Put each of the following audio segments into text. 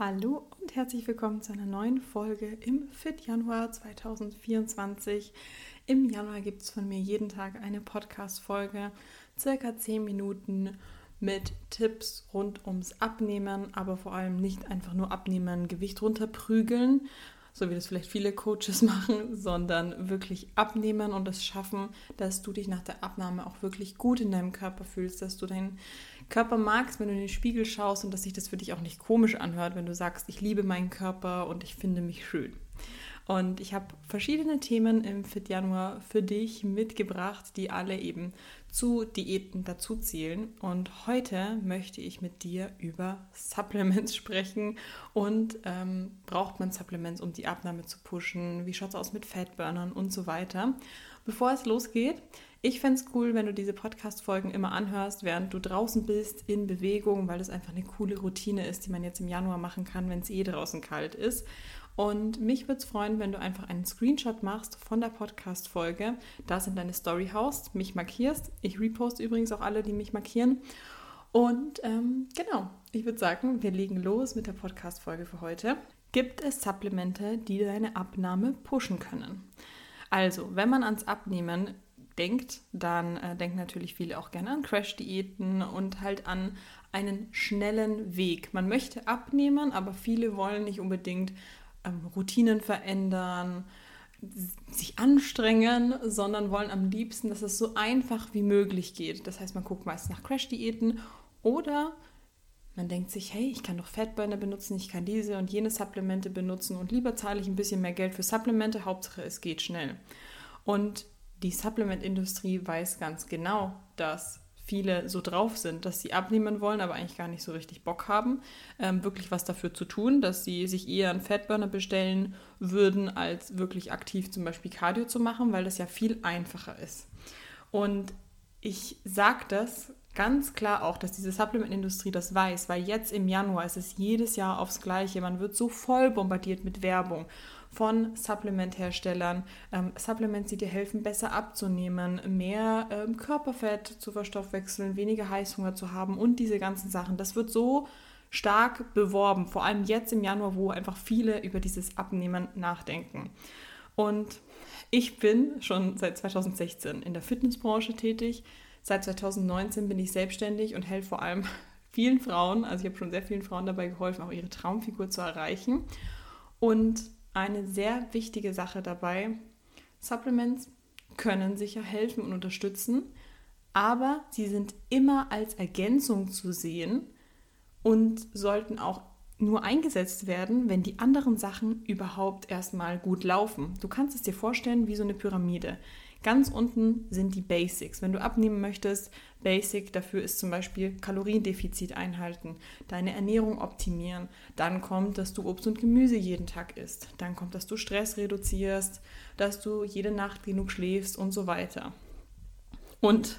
Hallo und herzlich willkommen zu einer neuen Folge im Fit Januar 2024. Im Januar gibt es von mir jeden Tag eine Podcast-Folge, circa 10 Minuten mit Tipps rund ums Abnehmen, aber vor allem nicht einfach nur abnehmen, Gewicht runterprügeln, so wie das vielleicht viele Coaches machen, sondern wirklich abnehmen und es schaffen, dass du dich nach der Abnahme auch wirklich gut in deinem Körper fühlst, dass du deinen Körper magst, wenn du in den Spiegel schaust und dass sich das für dich auch nicht komisch anhört, wenn du sagst, ich liebe meinen Körper und ich finde mich schön. Und ich habe verschiedene Themen im Fit Januar für dich mitgebracht, die alle eben zu Diäten dazu zählen. Und heute möchte ich mit dir über Supplements sprechen. Und ähm, braucht man Supplements, um die Abnahme zu pushen? Wie schaut es aus mit Fatburnern und so weiter? Bevor es losgeht, ich fände es cool, wenn du diese Podcast-Folgen immer anhörst, während du draußen bist, in Bewegung, weil das einfach eine coole Routine ist, die man jetzt im Januar machen kann, wenn es eh draußen kalt ist. Und mich würde es freuen, wenn du einfach einen Screenshot machst von der Podcast-Folge, das in deine Story haust, mich markierst. Ich reposte übrigens auch alle, die mich markieren. Und ähm, genau, ich würde sagen, wir legen los mit der Podcast-Folge für heute. Gibt es Supplemente, die deine Abnahme pushen können? Also, wenn man ans Abnehmen denkt, dann äh, denken natürlich viele auch gerne an Crash-Diäten und halt an einen schnellen Weg. Man möchte abnehmen, aber viele wollen nicht unbedingt ähm, Routinen verändern, sich anstrengen, sondern wollen am liebsten, dass es so einfach wie möglich geht. Das heißt, man guckt meist nach Crash-Diäten oder man denkt sich, hey, ich kann doch Fatburner benutzen, ich kann diese und jene Supplemente benutzen und lieber zahle ich ein bisschen mehr Geld für Supplemente, Hauptsache es geht schnell. Und die Supplement-Industrie weiß ganz genau, dass viele so drauf sind, dass sie abnehmen wollen, aber eigentlich gar nicht so richtig Bock haben, ähm, wirklich was dafür zu tun, dass sie sich eher einen Fatburner bestellen würden, als wirklich aktiv zum Beispiel Cardio zu machen, weil das ja viel einfacher ist. Und ich sage das ganz klar auch, dass diese Supplement-Industrie das weiß, weil jetzt im Januar ist es jedes Jahr aufs Gleiche. Man wird so voll bombardiert mit Werbung von Supplementherstellern. Ähm, Supplements, die dir helfen, besser abzunehmen, mehr ähm, Körperfett zu verstoffwechseln, weniger Heißhunger zu haben und diese ganzen Sachen. Das wird so stark beworben, vor allem jetzt im Januar, wo einfach viele über dieses Abnehmen nachdenken. Und ich bin schon seit 2016 in der Fitnessbranche tätig. Seit 2019 bin ich selbstständig und helfe vor allem vielen Frauen, also ich habe schon sehr vielen Frauen dabei geholfen, auch ihre Traumfigur zu erreichen. Und eine sehr wichtige Sache dabei. Supplements können sicher helfen und unterstützen, aber sie sind immer als Ergänzung zu sehen und sollten auch nur eingesetzt werden, wenn die anderen Sachen überhaupt erstmal gut laufen. Du kannst es dir vorstellen wie so eine Pyramide. Ganz unten sind die Basics. Wenn du abnehmen möchtest, Basic dafür ist zum Beispiel Kaloriendefizit einhalten, deine Ernährung optimieren. Dann kommt, dass du Obst und Gemüse jeden Tag isst. Dann kommt, dass du Stress reduzierst, dass du jede Nacht genug schläfst und so weiter. Und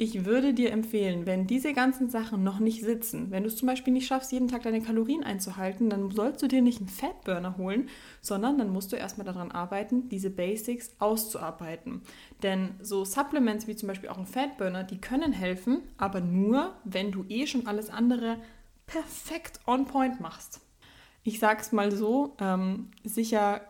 ich würde dir empfehlen, wenn diese ganzen Sachen noch nicht sitzen, wenn du es zum Beispiel nicht schaffst, jeden Tag deine Kalorien einzuhalten, dann sollst du dir nicht einen Fatburner holen, sondern dann musst du erstmal daran arbeiten, diese Basics auszuarbeiten. Denn so Supplements wie zum Beispiel auch ein Fatburner, die können helfen, aber nur, wenn du eh schon alles andere perfekt on point machst. Ich sag's mal so, ähm, sicher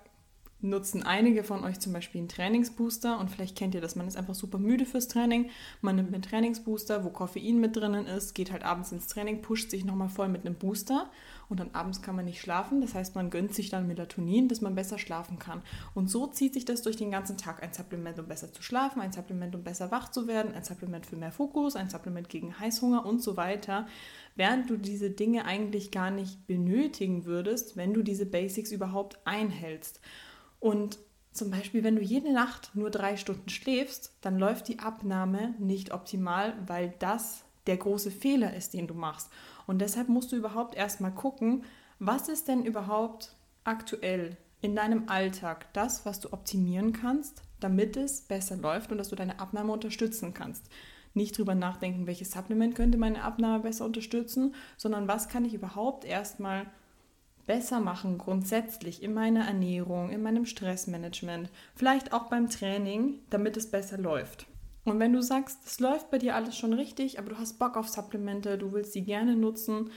nutzen einige von euch zum Beispiel einen Trainingsbooster und vielleicht kennt ihr das, man ist einfach super müde fürs Training, man nimmt einen Trainingsbooster, wo Koffein mit drinnen ist, geht halt abends ins Training, pusht sich nochmal voll mit einem Booster und dann abends kann man nicht schlafen, das heißt man gönnt sich dann Melatonin, dass man besser schlafen kann. Und so zieht sich das durch den ganzen Tag, ein Supplement, um besser zu schlafen, ein Supplement, um besser wach zu werden, ein Supplement für mehr Fokus, ein Supplement gegen Heißhunger und so weiter, während du diese Dinge eigentlich gar nicht benötigen würdest, wenn du diese Basics überhaupt einhältst. Und zum Beispiel, wenn du jede Nacht nur drei Stunden schläfst, dann läuft die Abnahme nicht optimal, weil das der große Fehler ist, den du machst. Und deshalb musst du überhaupt erstmal gucken, was ist denn überhaupt aktuell in deinem Alltag das, was du optimieren kannst, damit es besser läuft und dass du deine Abnahme unterstützen kannst. Nicht drüber nachdenken, welches Supplement könnte meine Abnahme besser unterstützen, sondern was kann ich überhaupt erstmal besser machen grundsätzlich in meiner Ernährung, in meinem Stressmanagement, vielleicht auch beim Training, damit es besser läuft. Und wenn du sagst, es läuft bei dir alles schon richtig, aber du hast Bock auf Supplemente, du willst sie gerne nutzen,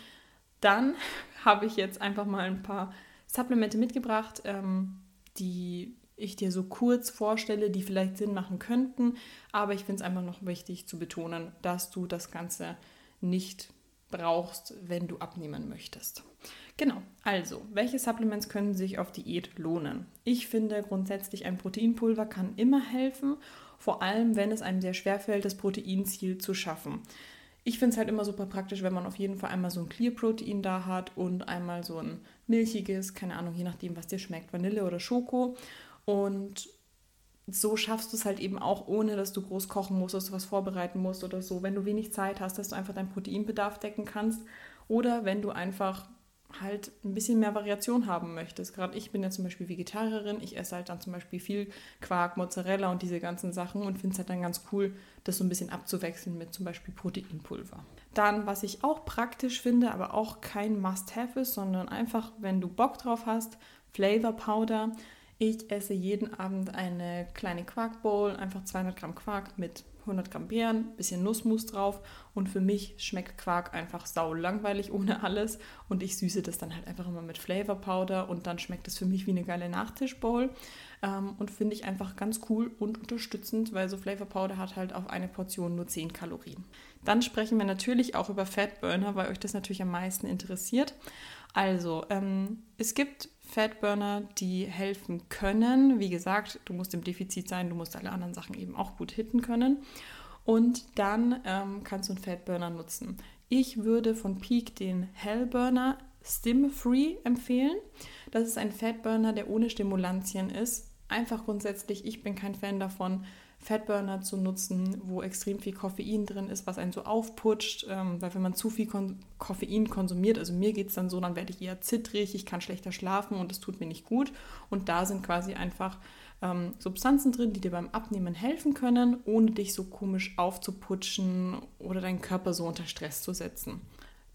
Dann habe ich jetzt einfach mal ein paar Supplemente mitgebracht, ähm, die ich dir so kurz vorstelle, die vielleicht Sinn machen könnten. Aber ich finde es einfach noch wichtig zu betonen, dass du das Ganze nicht brauchst, wenn du abnehmen möchtest. Genau, also, welche Supplements können sich auf Diät lohnen? Ich finde grundsätzlich ein Proteinpulver kann immer helfen, vor allem wenn es einem sehr schwer fällt, das Proteinziel zu schaffen. Ich finde es halt immer super praktisch, wenn man auf jeden Fall einmal so ein Clear-Protein da hat und einmal so ein milchiges, keine Ahnung, je nachdem, was dir schmeckt, Vanille oder Schoko. Und so schaffst du es halt eben auch, ohne dass du groß kochen musst, dass du was vorbereiten musst oder so. Wenn du wenig Zeit hast, dass du einfach deinen Proteinbedarf decken kannst. Oder wenn du einfach halt ein bisschen mehr Variation haben möchtest. Gerade ich bin ja zum Beispiel Vegetarierin, ich esse halt dann zum Beispiel viel Quark, Mozzarella und diese ganzen Sachen und finde es halt dann ganz cool, das so ein bisschen abzuwechseln mit zum Beispiel Proteinpulver. Dann, was ich auch praktisch finde, aber auch kein Must-Have ist, sondern einfach, wenn du Bock drauf hast, Flavor Powder. Ich esse jeden Abend eine kleine Quarkbowl, einfach 200 Gramm Quark mit 100 Gramm Beeren, bisschen Nussmus drauf und für mich schmeckt Quark einfach sau langweilig ohne alles und ich süße das dann halt einfach immer mit Flavor Powder und dann schmeckt es für mich wie eine geile Nachtischbowl ähm, und finde ich einfach ganz cool und unterstützend, weil so Flavor Powder hat halt auf eine Portion nur 10 Kalorien. Dann sprechen wir natürlich auch über Fatburner, weil euch das natürlich am meisten interessiert. Also, ähm, es gibt Fatburner, die helfen können. Wie gesagt, du musst im Defizit sein, du musst alle anderen Sachen eben auch gut hitten können. Und dann ähm, kannst du einen Fatburner nutzen. Ich würde von Peak den Hellburner Stim Free empfehlen. Das ist ein Fatburner, der ohne Stimulantien ist. Einfach grundsätzlich, ich bin kein Fan davon, Fatburner zu nutzen, wo extrem viel Koffein drin ist, was einen so aufputscht. Ähm, weil wenn man zu viel Kon Koffein konsumiert, also mir geht es dann so, dann werde ich eher zittrig, ich kann schlechter schlafen und es tut mir nicht gut. Und da sind quasi einfach ähm, Substanzen drin, die dir beim Abnehmen helfen können, ohne dich so komisch aufzuputschen oder deinen Körper so unter Stress zu setzen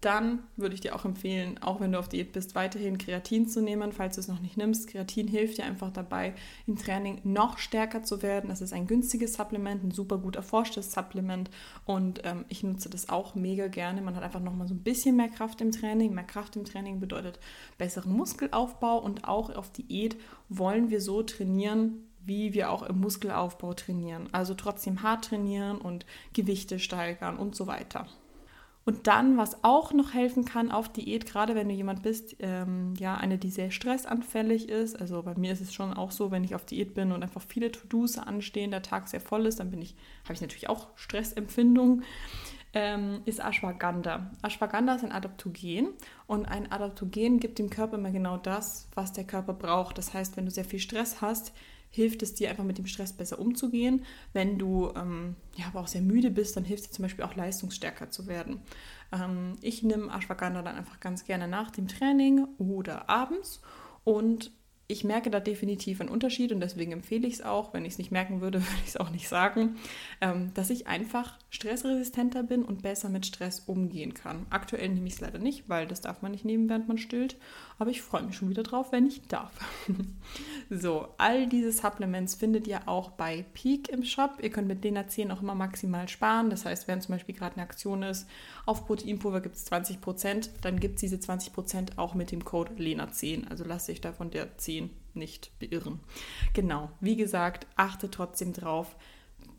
dann würde ich dir auch empfehlen, auch wenn du auf Diät bist, weiterhin Kreatin zu nehmen, falls du es noch nicht nimmst. Kreatin hilft dir einfach dabei, im Training noch stärker zu werden. Das ist ein günstiges Supplement, ein super gut erforschtes Supplement und ähm, ich nutze das auch mega gerne. Man hat einfach nochmal so ein bisschen mehr Kraft im Training. Mehr Kraft im Training bedeutet besseren Muskelaufbau und auch auf Diät wollen wir so trainieren, wie wir auch im Muskelaufbau trainieren. Also trotzdem hart trainieren und Gewichte steigern und so weiter. Und dann, was auch noch helfen kann auf Diät, gerade wenn du jemand bist, ähm, ja, eine, die sehr stressanfällig ist. Also bei mir ist es schon auch so, wenn ich auf Diät bin und einfach viele To-Dos anstehen, der Tag sehr voll ist, dann bin ich, habe ich natürlich auch Stressempfindung. Ähm, ist Ashwagandha. Ashwagandha ist ein Adaptogen und ein Adaptogen gibt dem Körper immer genau das, was der Körper braucht. Das heißt, wenn du sehr viel Stress hast, hilft es dir einfach mit dem Stress besser umzugehen. Wenn du ähm, ja, aber auch sehr müde bist, dann hilft es dir zum Beispiel auch leistungsstärker zu werden. Ähm, ich nehme Ashwagandha dann einfach ganz gerne nach dem Training oder abends und ich merke da definitiv einen Unterschied und deswegen empfehle ich es auch. Wenn ich es nicht merken würde, würde ich es auch nicht sagen, ähm, dass ich einfach stressresistenter bin und besser mit Stress umgehen kann. Aktuell nehme ich es leider nicht, weil das darf man nicht nehmen, während man stillt. Aber ich freue mich schon wieder drauf, wenn ich darf. so, all diese Supplements findet ihr auch bei Peak im Shop. Ihr könnt mit denen 10 auch immer maximal sparen. Das heißt, wenn zum Beispiel gerade eine Aktion ist, auf Proteinpulver gibt es 20%, dann gibt es diese 20% auch mit dem Code LENA10. Also lasst euch da von der 10 nicht beirren. Genau, wie gesagt, achte trotzdem drauf.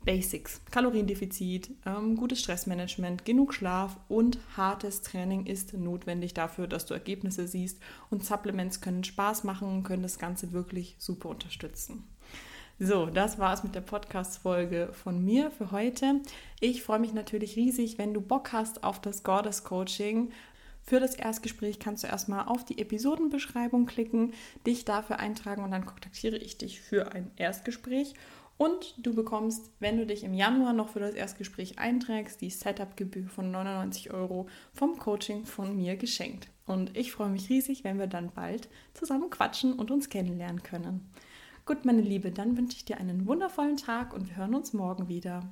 Basics, Kaloriendefizit, ähm, gutes Stressmanagement, genug Schlaf und hartes Training ist notwendig dafür, dass du Ergebnisse siehst. Und Supplements können Spaß machen und können das Ganze wirklich super unterstützen. So, das war es mit der Podcast-Folge von mir für heute. Ich freue mich natürlich riesig, wenn du Bock hast auf das Goddess Coaching. Für das Erstgespräch kannst du erstmal auf die Episodenbeschreibung klicken, dich dafür eintragen und dann kontaktiere ich dich für ein Erstgespräch. Und du bekommst, wenn du dich im Januar noch für das Erstgespräch einträgst, die Setup-Gebühr von 99 Euro vom Coaching von mir geschenkt. Und ich freue mich riesig, wenn wir dann bald zusammen quatschen und uns kennenlernen können. Gut, meine Liebe, dann wünsche ich dir einen wundervollen Tag und wir hören uns morgen wieder.